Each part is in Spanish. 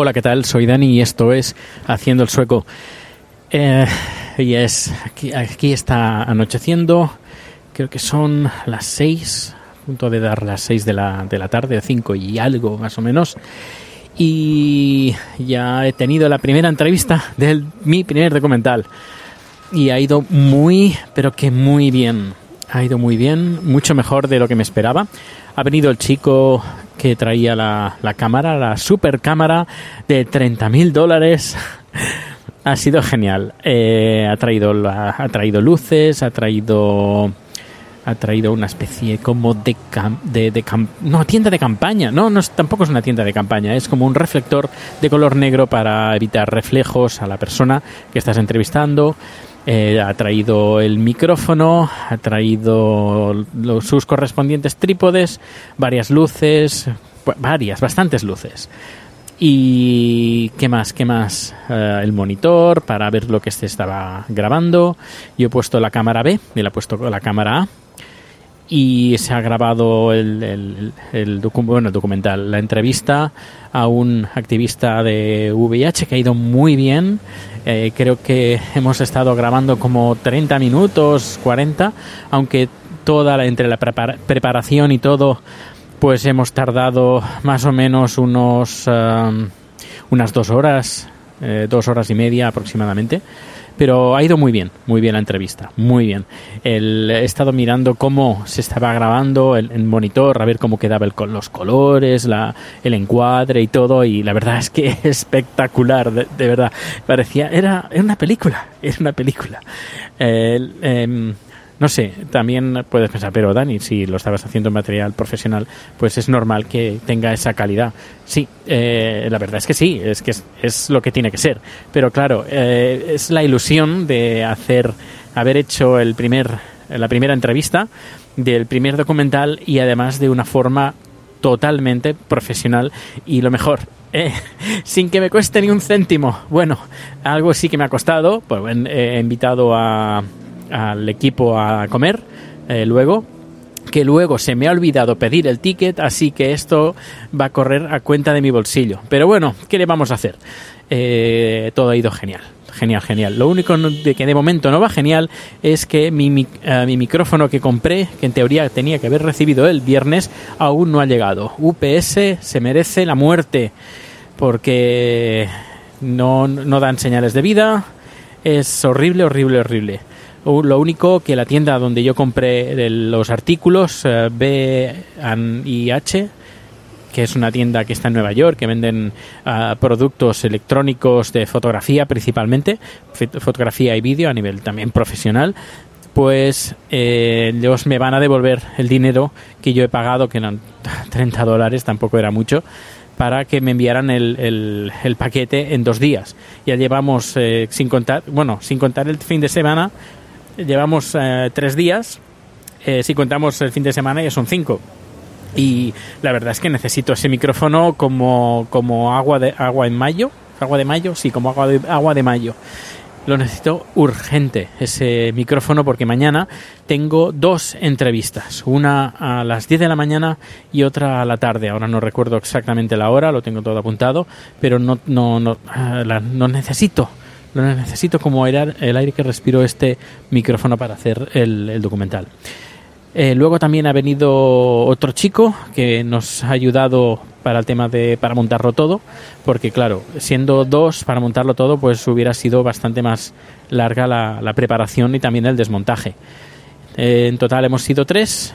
Hola, ¿qué tal? Soy Dani y esto es Haciendo el Sueco. Eh, y es aquí, está anocheciendo, creo que son las 6, a punto de dar las 6 de la, de la tarde, 5 y algo más o menos. Y ya he tenido la primera entrevista de mi primer documental. Y ha ido muy, pero que muy bien. Ha ido muy bien, mucho mejor de lo que me esperaba. Ha venido el chico que traía la, la cámara, la super cámara de 30 mil dólares. ha sido genial. Eh, ha, traído ha traído luces, ha traído ha traído una especie como de, cam, de, de cam, no tienda de campaña no, no es, tampoco es una tienda de campaña es como un reflector de color negro para evitar reflejos a la persona que estás entrevistando eh, ha traído el micrófono ha traído los, sus correspondientes trípodes varias luces varias bastantes luces y qué más, qué más, uh, el monitor para ver lo que se estaba grabando. Yo he puesto la cámara B, le he puesto la cámara A y se ha grabado el, el, el, bueno, el, documental, la entrevista a un activista de VIH que ha ido muy bien. Eh, creo que hemos estado grabando como 30 minutos, 40, aunque toda la, entre la prepara preparación y todo pues hemos tardado más o menos unos um, unas dos horas, eh, dos horas y media aproximadamente. Pero ha ido muy bien, muy bien la entrevista, muy bien. El, he estado mirando cómo se estaba grabando el, monitor, a ver cómo quedaba el, los colores, la, el encuadre y todo, y la verdad es que es espectacular, de, verdad. Parecía, era, era, una película, era una película. El, eh, no sé, también puedes pensar, pero Dani, si lo estabas haciendo en material profesional, pues es normal que tenga esa calidad. Sí, eh, la verdad es que sí, es que es, es, lo que tiene que ser. Pero claro, eh, es la ilusión de hacer, haber hecho el primer, la primera entrevista del primer documental y además de una forma totalmente profesional y lo mejor, eh, sin que me cueste ni un céntimo. Bueno, algo sí que me ha costado, pues he invitado a al equipo a comer eh, luego que luego se me ha olvidado pedir el ticket, así que esto va a correr a cuenta de mi bolsillo. Pero bueno, ¿qué le vamos a hacer? Eh, todo ha ido genial. Genial, genial. Lo único de que de momento no va genial es que mi, mi, uh, mi, micrófono que compré, que en teoría tenía que haber recibido el viernes, aún no ha llegado. UPS se merece la muerte porque no, no dan señales de vida. Es horrible, horrible, horrible. Lo único que la tienda donde yo compré los artículos, eh, B&H, que es una tienda que está en Nueva York, que venden uh, productos electrónicos de fotografía principalmente, fotografía y vídeo a nivel también profesional, pues eh, ellos me van a devolver el dinero que yo he pagado, que eran 30 dólares, tampoco era mucho, para que me enviaran el, el, el paquete en dos días. Ya llevamos, eh, sin contar, bueno, sin contar el fin de semana, llevamos eh, tres días. Eh, si contamos el fin de semana ya son cinco. Y la verdad es que necesito ese micrófono como, como agua, de, agua en mayo. ¿Agua de mayo? Sí, como agua de, agua de mayo. Lo necesito urgente, ese micrófono, porque mañana tengo dos entrevistas. Una a las 10 de la mañana y otra a la tarde. Ahora no recuerdo exactamente la hora, lo tengo todo apuntado, pero no, no, no, la, no necesito lo necesito como era el aire que respiro este micrófono para hacer el, documental. Eh, luego también ha venido otro chico que nos ha ayudado para el tema de para montarlo todo, porque claro, siendo dos para montarlo todo, pues hubiera sido bastante más larga la, preparación y también el desmontaje. Eh, en total hemos sido tres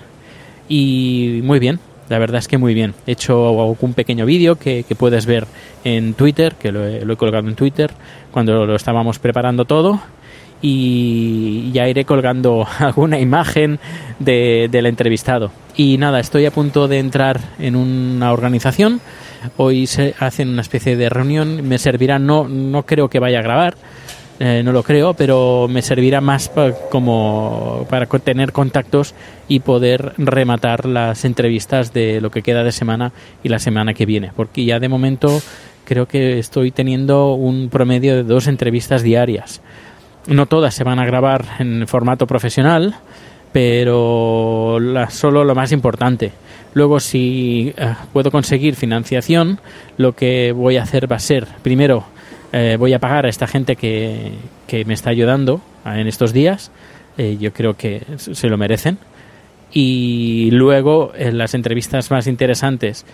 y muy bien, la verdad es que muy bien. He hecho un pequeño vídeo que, puedes ver en Twitter, que lo he, colgado en Twitter cuando lo estábamos preparando todo. Y ya iré colgando alguna imagen de, del entrevistado. Y nada, estoy a punto de entrar en una organización. Hoy se hacen una especie de reunión. Me servirá, no, no creo que vaya a grabar, eh, no lo creo, pero me servirá más como para tener contactos y poder rematar las entrevistas de lo que queda de semana y la semana que viene, porque ya de momento creo que estoy teniendo un promedio de dos entrevistas diarias. No todas se van a grabar en formato profesional, pero solo lo más importante. Luego, si eh, puedo conseguir financiación, lo que voy a hacer va a ser, primero, eh, voy a pagar a esta gente que, me está ayudando en estos días. Eh, yo creo que se lo merecen. Y luego, en las entrevistas más interesantes,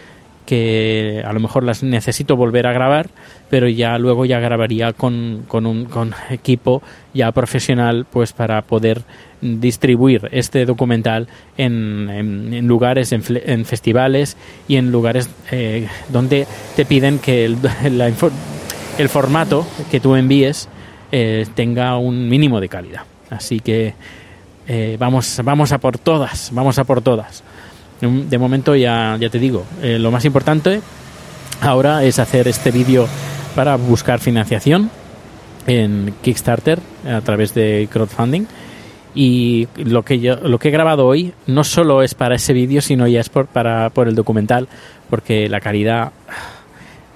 que a lo mejor las necesito volver a grabar, pero ya luego ya grabaría con, con un con equipo ya profesional pues para poder distribuir este documental en, en, lugares, en, en, festivales y en lugares eh, donde te piden que el, la, el formato que tú envíes eh, tenga un mínimo de calidad. Así que eh, vamos, vamos a por todas, vamos a por todas. De momento ya, ya te digo, eh, lo más importante ahora es hacer este vídeo para buscar financiación en Kickstarter a través de crowdfunding y lo que yo lo que he grabado hoy no solo es para ese vídeo sino ya es por, para por el documental porque la calidad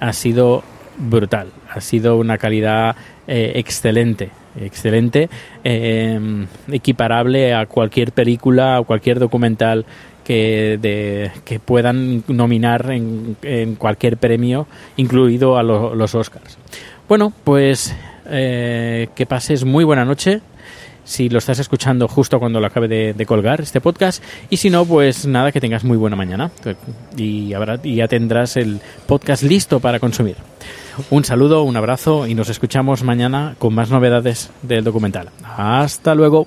ha sido brutal. Ha sido una calidad eh, excelente, excelente, eh, equiparable a cualquier película o cualquier documental que, de, que puedan nominar en, en, cualquier premio, incluido a los Oscars. Bueno, pues eh, que pases muy buena noche si lo estás escuchando justo cuando lo acabe de, colgar este podcast. Y si no, pues nada, que tengas muy buena mañana. Y, y ya tendrás el podcast listo para consumir. Un saludo, un abrazo y nos escuchamos mañana con más novedades del documental. Hasta luego.